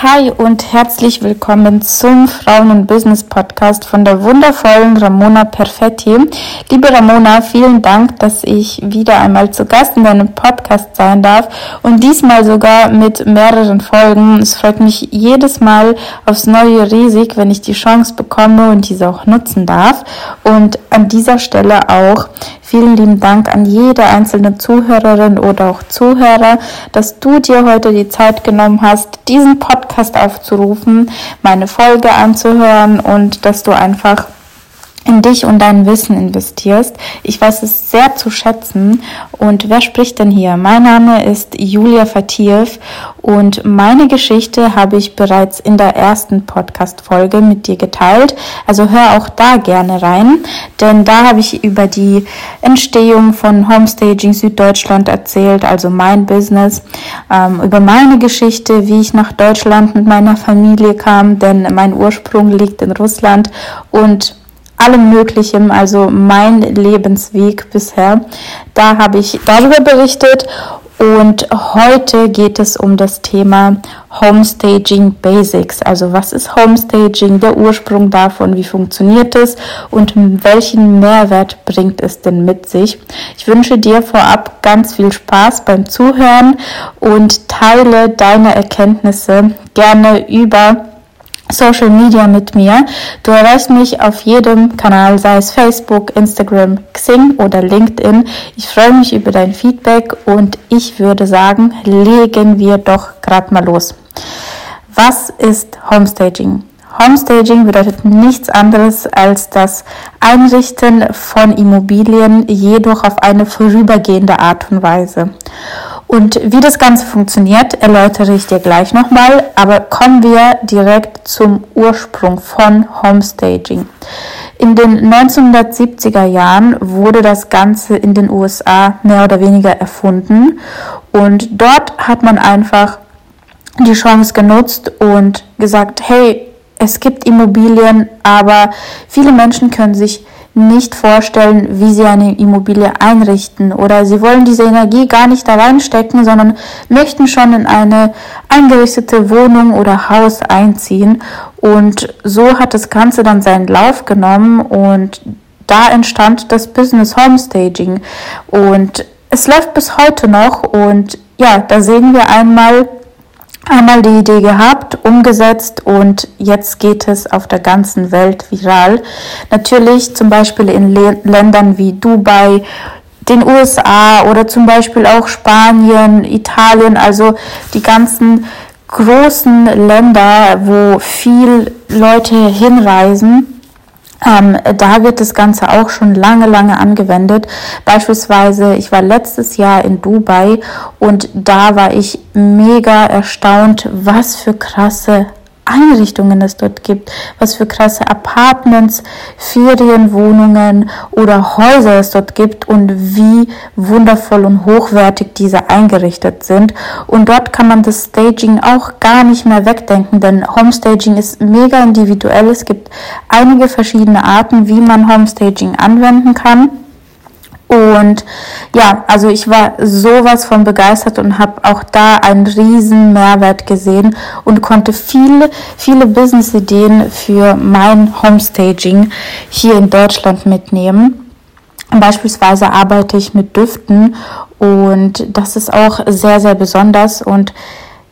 Hi und herzlich willkommen zum Frauen- und Business Podcast von der wundervollen Ramona Perfetti. Liebe Ramona, vielen Dank, dass ich wieder einmal zu Gast in deinem Podcast sein darf und diesmal sogar mit mehreren Folgen. Es freut mich jedes Mal aufs Neue riesig, wenn ich die Chance bekomme und diese auch nutzen darf. Und an dieser Stelle auch Vielen lieben Dank an jede einzelne Zuhörerin oder auch Zuhörer, dass du dir heute die Zeit genommen hast, diesen Podcast aufzurufen, meine Folge anzuhören und dass du einfach in dich und dein Wissen investierst. Ich weiß es sehr zu schätzen. Und wer spricht denn hier? Mein Name ist Julia Fatiev und meine Geschichte habe ich bereits in der ersten Podcast-Folge mit dir geteilt. Also hör auch da gerne rein, denn da habe ich über die Entstehung von Homestaging Süddeutschland erzählt, also mein Business, ähm, über meine Geschichte, wie ich nach Deutschland mit meiner Familie kam, denn mein Ursprung liegt in Russland und allem Möglichen, also mein Lebensweg bisher. Da habe ich darüber berichtet und heute geht es um das Thema Homestaging Basics. Also was ist Homestaging, der Ursprung davon, wie funktioniert es und welchen Mehrwert bringt es denn mit sich. Ich wünsche dir vorab ganz viel Spaß beim Zuhören und teile deine Erkenntnisse gerne über Social Media mit mir. Du erreichst mich auf jedem Kanal, sei es Facebook, Instagram, Xing oder LinkedIn. Ich freue mich über dein Feedback und ich würde sagen, legen wir doch gerade mal los. Was ist Homestaging? Homestaging bedeutet nichts anderes als das Einrichten von Immobilien, jedoch auf eine vorübergehende Art und Weise. Und wie das Ganze funktioniert, erläutere ich dir gleich nochmal, aber kommen wir direkt zum Ursprung von Homestaging. In den 1970er Jahren wurde das Ganze in den USA mehr oder weniger erfunden und dort hat man einfach die Chance genutzt und gesagt, hey, es gibt Immobilien, aber viele Menschen können sich nicht vorstellen, wie sie eine Immobilie einrichten. Oder sie wollen diese Energie gar nicht da reinstecken, sondern möchten schon in eine eingerichtete Wohnung oder Haus einziehen. Und so hat das Ganze dann seinen Lauf genommen und da entstand das Business Homestaging. Und es läuft bis heute noch und ja, da sehen wir einmal, einmal die Idee gehabt, umgesetzt und jetzt geht es auf der ganzen Welt viral. Natürlich zum Beispiel in Ländern wie Dubai, den USA oder zum Beispiel auch Spanien, Italien, also die ganzen großen Länder, wo viel Leute hinreisen ähm, da wird das Ganze auch schon lange, lange angewendet. Beispielsweise, ich war letztes Jahr in Dubai und da war ich mega erstaunt, was für krasse Einrichtungen es dort gibt, was für krasse Apartments, Ferienwohnungen oder Häuser es dort gibt und wie wundervoll und hochwertig diese eingerichtet sind. Und dort kann man das Staging auch gar nicht mehr wegdenken, denn Homestaging ist mega individuell. Es gibt einige verschiedene Arten, wie man Homestaging anwenden kann. Und ja, also ich war sowas von begeistert und habe auch da einen riesen Mehrwert gesehen und konnte viele, viele Business-Ideen für mein Homestaging hier in Deutschland mitnehmen. Beispielsweise arbeite ich mit Düften und das ist auch sehr, sehr besonders und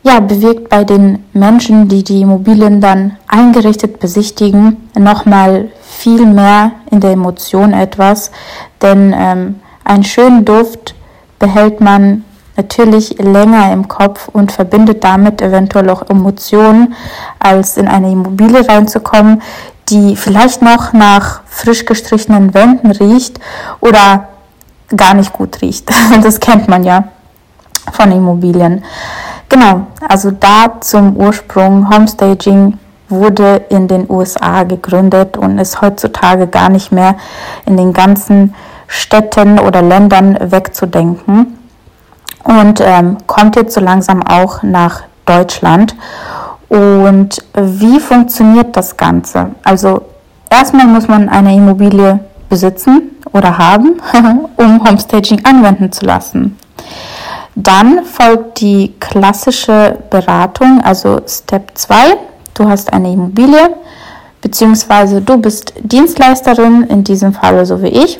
ja, bewirkt bei den Menschen, die die Immobilien dann eingerichtet besichtigen, nochmal viel mehr in der Emotion etwas, denn ähm, einen schönen Duft behält man natürlich länger im Kopf und verbindet damit eventuell auch Emotionen, als in eine Immobilie reinzukommen, die vielleicht noch nach frisch gestrichenen Wänden riecht oder gar nicht gut riecht. Das kennt man ja von Immobilien. Genau, also da zum Ursprung Homestaging wurde in den USA gegründet und ist heutzutage gar nicht mehr in den ganzen Städten oder Ländern wegzudenken und ähm, kommt jetzt so langsam auch nach Deutschland. Und wie funktioniert das Ganze? Also erstmal muss man eine Immobilie besitzen oder haben, um Homestaging anwenden zu lassen. Dann folgt die klassische Beratung, also Step 2. Du hast eine Immobilie, beziehungsweise du bist Dienstleisterin, in diesem Fall so wie ich.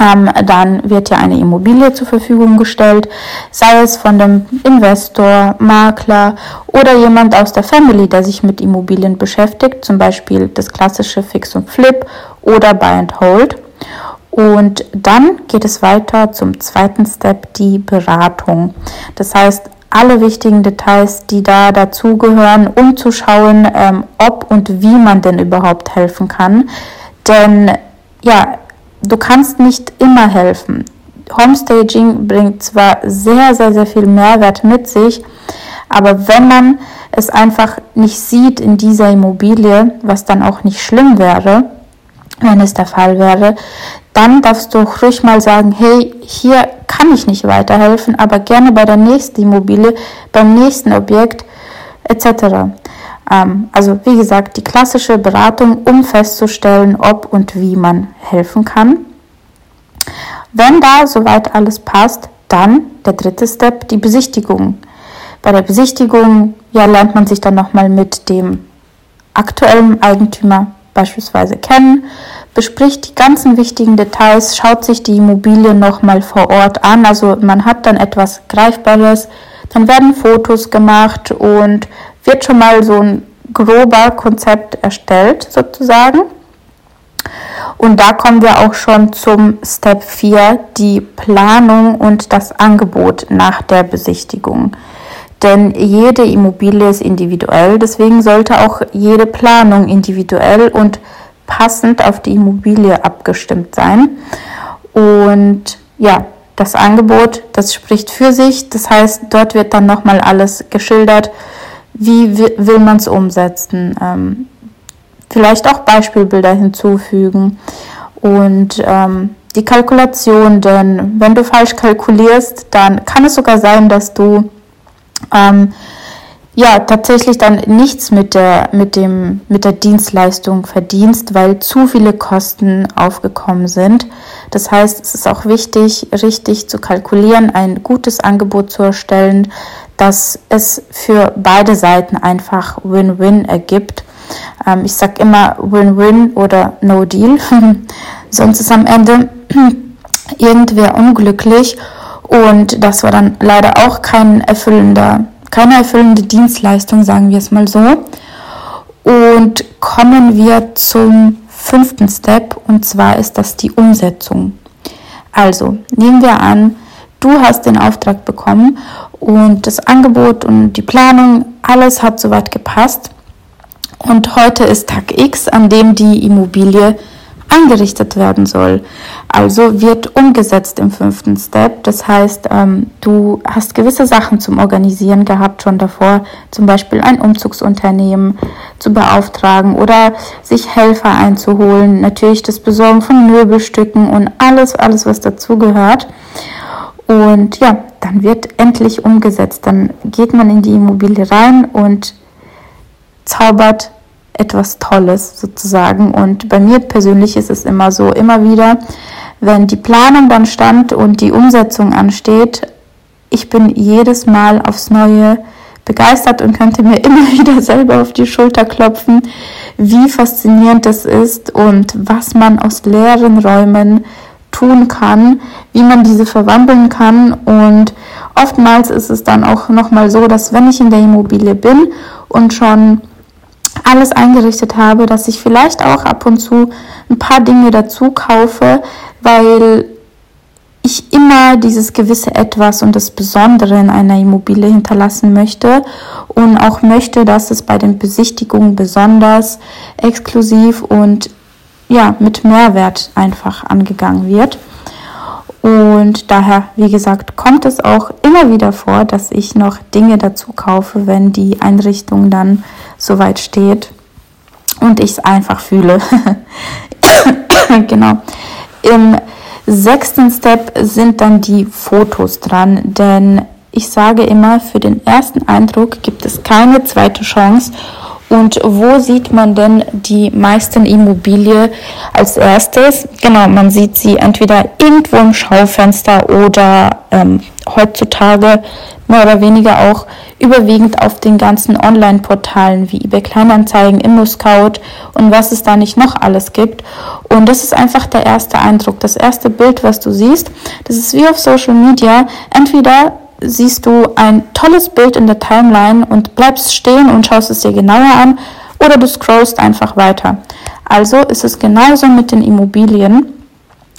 Ähm, dann wird dir eine Immobilie zur Verfügung gestellt, sei es von dem Investor, Makler oder jemand aus der Family, der sich mit Immobilien beschäftigt, zum Beispiel das klassische Fix und Flip oder Buy and Hold. Und dann geht es weiter zum zweiten Step, die Beratung. Das heißt, alle wichtigen Details, die da dazugehören, um zu schauen, ähm, ob und wie man denn überhaupt helfen kann. Denn ja, du kannst nicht immer helfen. Homestaging bringt zwar sehr, sehr, sehr viel Mehrwert mit sich, aber wenn man es einfach nicht sieht in dieser Immobilie, was dann auch nicht schlimm wäre, wenn es der Fall wäre, dann darfst du ruhig mal sagen, hey, hier kann ich nicht weiterhelfen, aber gerne bei der nächsten Immobilie, beim nächsten Objekt etc. Ähm, also wie gesagt, die klassische Beratung, um festzustellen, ob und wie man helfen kann. Wenn da soweit alles passt, dann der dritte Step, die Besichtigung. Bei der Besichtigung ja, lernt man sich dann nochmal mit dem aktuellen Eigentümer beispielsweise kennen, bespricht die ganzen wichtigen Details, schaut sich die Immobilie nochmal vor Ort an. Also man hat dann etwas Greifbares, dann werden Fotos gemacht und wird schon mal so ein grober Konzept erstellt sozusagen. Und da kommen wir auch schon zum Step 4, die Planung und das Angebot nach der Besichtigung. Denn jede Immobilie ist individuell, deswegen sollte auch jede Planung individuell und passend auf die Immobilie abgestimmt sein. Und ja, das Angebot, das spricht für sich. Das heißt, dort wird dann nochmal alles geschildert, wie will man es umsetzen. Ähm, vielleicht auch Beispielbilder hinzufügen und ähm, die Kalkulation, denn wenn du falsch kalkulierst, dann kann es sogar sein, dass du ähm, ja tatsächlich dann nichts mit der, mit, dem, mit der Dienstleistung verdienst, weil zu viele Kosten aufgekommen sind. Das heißt, es ist auch wichtig, richtig zu kalkulieren, ein gutes Angebot zu erstellen, dass es für beide Seiten einfach Win-Win ergibt. Ähm, ich sage immer Win-Win oder No Deal, sonst ist am Ende irgendwer unglücklich und das war dann leider auch kein erfüllender, keine erfüllende Dienstleistung, sagen wir es mal so. Und kommen wir zum fünften Step und zwar ist das die Umsetzung. Also nehmen wir an, du hast den Auftrag bekommen und das Angebot und die Planung, alles hat soweit gepasst. Und heute ist Tag X, an dem die Immobilie eingerichtet werden soll. Also wird umgesetzt im fünften Step. Das heißt, ähm, du hast gewisse Sachen zum Organisieren gehabt schon davor, zum Beispiel ein Umzugsunternehmen zu beauftragen oder sich Helfer einzuholen, natürlich das Besorgen von Möbelstücken und alles, alles, was dazugehört. Und ja, dann wird endlich umgesetzt. Dann geht man in die Immobilie rein und zaubert etwas Tolles sozusagen. Und bei mir persönlich ist es immer so, immer wieder, wenn die Planung dann stand und die Umsetzung ansteht, ich bin jedes Mal aufs Neue begeistert und könnte mir immer wieder selber auf die Schulter klopfen, wie faszinierend das ist und was man aus leeren Räumen tun kann, wie man diese verwandeln kann und oftmals ist es dann auch noch mal so, dass wenn ich in der Immobilie bin und schon alles eingerichtet habe, dass ich vielleicht auch ab und zu ein paar Dinge dazu kaufe, weil ich immer dieses gewisse Etwas und das Besondere in einer Immobilie hinterlassen möchte und auch möchte, dass es bei den Besichtigungen besonders exklusiv und ja, mit Mehrwert einfach angegangen wird. Und daher, wie gesagt, kommt es auch immer wieder vor, dass ich noch Dinge dazu kaufe, wenn die Einrichtung dann soweit steht und ich es einfach fühle. genau. Im sechsten Step sind dann die Fotos dran, denn ich sage immer, für den ersten Eindruck gibt es keine zweite Chance. Und wo sieht man denn die meisten Immobilie als erstes? Genau, man sieht sie entweder irgendwo im Schaufenster oder ähm, heutzutage mehr oder weniger auch überwiegend auf den ganzen Online-Portalen wie eBay Kleinanzeigen, ImmoScout und was es da nicht noch alles gibt. Und das ist einfach der erste Eindruck, das erste Bild, was du siehst. Das ist wie auf Social Media. Entweder siehst du ein tolles Bild in der Timeline und bleibst stehen und schaust es dir genauer an oder du scrollst einfach weiter. Also ist es genauso mit den Immobilien.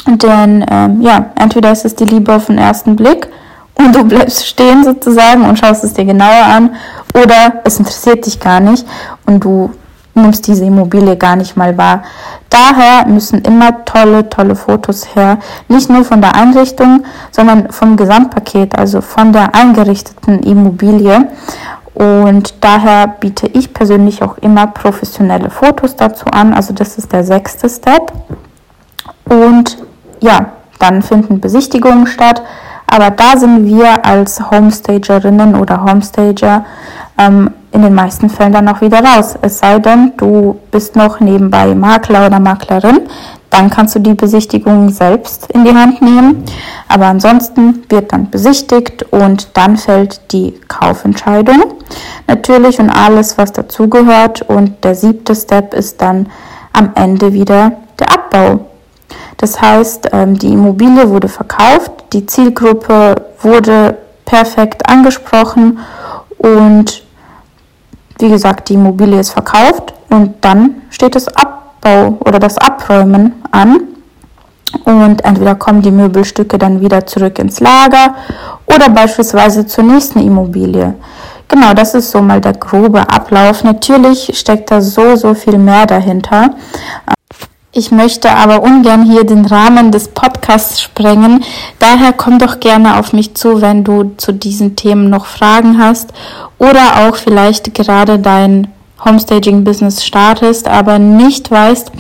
Denn ähm, ja, entweder ist es die Liebe auf den ersten Blick und du bleibst stehen sozusagen und schaust es dir genauer an oder es interessiert dich gar nicht und du nimmst diese Immobilie gar nicht mal wahr. Daher müssen immer tolle, tolle Fotos her. Nicht nur von der Einrichtung, sondern vom Gesamtpaket, also von der eingerichteten Immobilie. Und daher biete ich persönlich auch immer professionelle Fotos dazu an. Also das ist der sechste Step. Und ja, dann finden Besichtigungen statt. Aber da sind wir als Homestagerinnen oder Homestager ähm, in den meisten Fällen dann auch wieder raus. Es sei denn, du bist noch nebenbei Makler oder Maklerin, dann kannst du die Besichtigung selbst in die Hand nehmen. Aber ansonsten wird dann besichtigt und dann fällt die Kaufentscheidung. Natürlich und alles, was dazugehört. Und der siebte Step ist dann am Ende wieder der Abbau. Das heißt, ähm, die Immobilie wurde verkauft, die Zielgruppe wurde perfekt angesprochen und wie gesagt, die Immobilie ist verkauft und dann steht das Abbau oder das Abräumen an. Und entweder kommen die Möbelstücke dann wieder zurück ins Lager oder beispielsweise zur nächsten Immobilie. Genau, das ist so mal der grobe Ablauf. Natürlich steckt da so, so viel mehr dahinter. Ich möchte aber ungern hier den Rahmen des Podcasts sprengen. Daher komm doch gerne auf mich zu, wenn du zu diesen Themen noch Fragen hast oder auch vielleicht gerade dein Homestaging-Business startest, aber nicht weißt,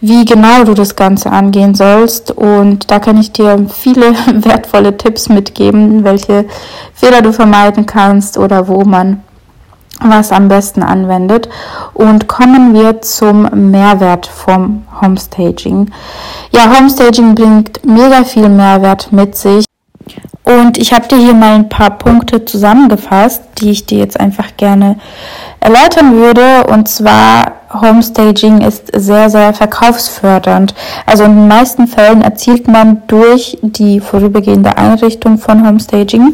wie genau du das Ganze angehen sollst. Und da kann ich dir viele wertvolle Tipps mitgeben, welche Fehler du vermeiden kannst oder wo man was am besten anwendet. Und kommen wir zum Mehrwert vom Homestaging. Ja, Homestaging bringt mega viel Mehrwert mit sich. Und ich habe dir hier mal ein paar Punkte zusammengefasst, die ich dir jetzt einfach gerne erläutern würde. Und zwar, Homestaging ist sehr, sehr verkaufsfördernd. Also in den meisten Fällen erzielt man durch die vorübergehende Einrichtung von Homestaging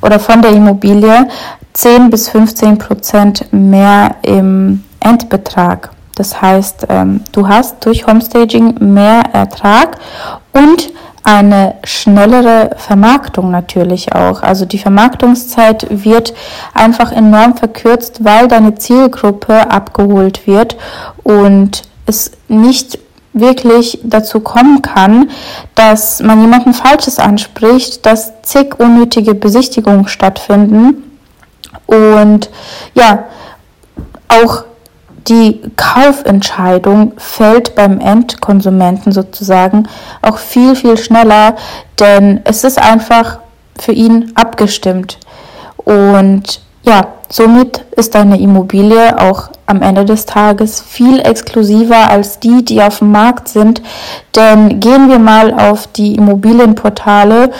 oder von der Immobilie 10 bis 15 Prozent mehr im Endbetrag. Das heißt, ähm, du hast durch Homestaging mehr Ertrag und eine schnellere Vermarktung natürlich auch. Also die Vermarktungszeit wird einfach enorm verkürzt, weil deine Zielgruppe abgeholt wird und es nicht wirklich dazu kommen kann, dass man jemanden Falsches anspricht, dass zig unnötige Besichtigungen stattfinden und ja, auch die Kaufentscheidung fällt beim Endkonsumenten sozusagen auch viel, viel schneller, denn es ist einfach für ihn abgestimmt. Und ja, somit ist deine Immobilie auch am Ende des Tages viel exklusiver als die, die auf dem Markt sind. Denn gehen wir mal auf die Immobilienportale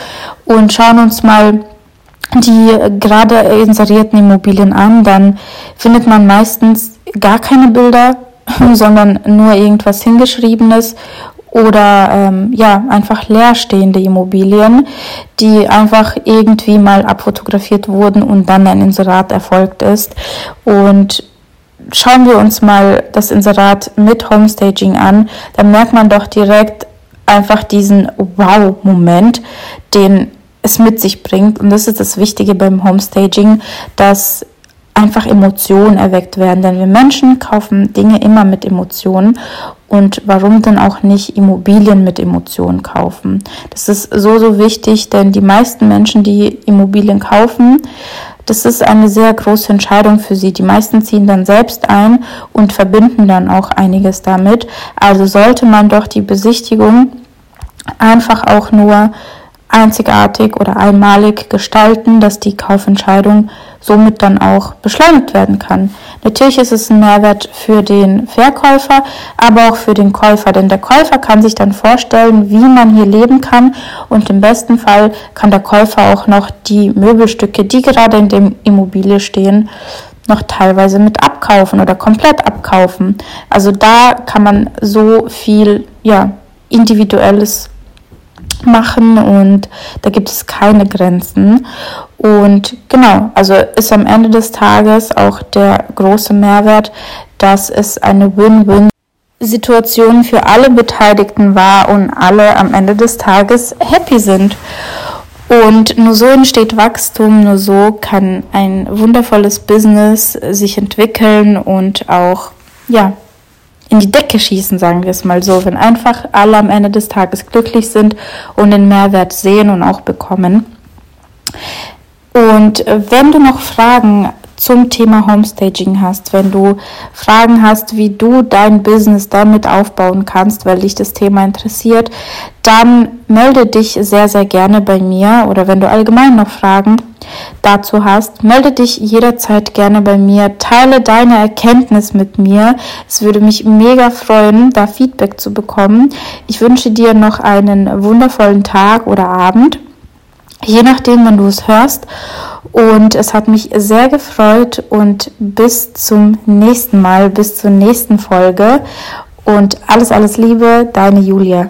und schauen uns mal die gerade inserierten Immobilien an, dann findet man meistens gar keine Bilder, sondern nur irgendwas hingeschriebenes oder ähm, ja einfach leerstehende Immobilien, die einfach irgendwie mal abfotografiert wurden und dann ein Inserat erfolgt ist. Und schauen wir uns mal das Inserat mit Homestaging an, dann merkt man doch direkt einfach diesen Wow-Moment, den es mit sich bringt. Und das ist das Wichtige beim Homestaging, dass einfach Emotionen erweckt werden. Denn wir Menschen kaufen Dinge immer mit Emotionen. Und warum dann auch nicht Immobilien mit Emotionen kaufen? Das ist so, so wichtig, denn die meisten Menschen, die Immobilien kaufen, das ist eine sehr große Entscheidung für sie. Die meisten ziehen dann selbst ein und verbinden dann auch einiges damit. Also sollte man doch die Besichtigung einfach auch nur einzigartig oder einmalig gestalten, dass die Kaufentscheidung somit dann auch beschleunigt werden kann. Natürlich ist es ein Mehrwert für den Verkäufer, aber auch für den Käufer, denn der Käufer kann sich dann vorstellen, wie man hier leben kann und im besten Fall kann der Käufer auch noch die Möbelstücke, die gerade in dem Immobilie stehen, noch teilweise mit abkaufen oder komplett abkaufen. Also da kann man so viel ja, individuelles machen und da gibt es keine Grenzen. Und genau, also ist am Ende des Tages auch der große Mehrwert, dass es eine Win-Win Situation für alle Beteiligten war und alle am Ende des Tages happy sind. Und nur so entsteht Wachstum, nur so kann ein wundervolles Business sich entwickeln und auch, ja, in die Decke schießen, sagen wir es mal so, wenn einfach alle am Ende des Tages glücklich sind und den Mehrwert sehen und auch bekommen. Und wenn du noch Fragen zum Thema Homestaging hast, wenn du Fragen hast, wie du dein Business damit aufbauen kannst, weil dich das Thema interessiert, dann melde dich sehr, sehr gerne bei mir oder wenn du allgemein noch Fragen dazu hast, melde dich jederzeit gerne bei mir, teile deine Erkenntnis mit mir. Es würde mich mega freuen, da Feedback zu bekommen. Ich wünsche dir noch einen wundervollen Tag oder Abend, je nachdem, wann du es hörst. Und es hat mich sehr gefreut und bis zum nächsten Mal, bis zur nächsten Folge. Und alles, alles Liebe, deine Julia.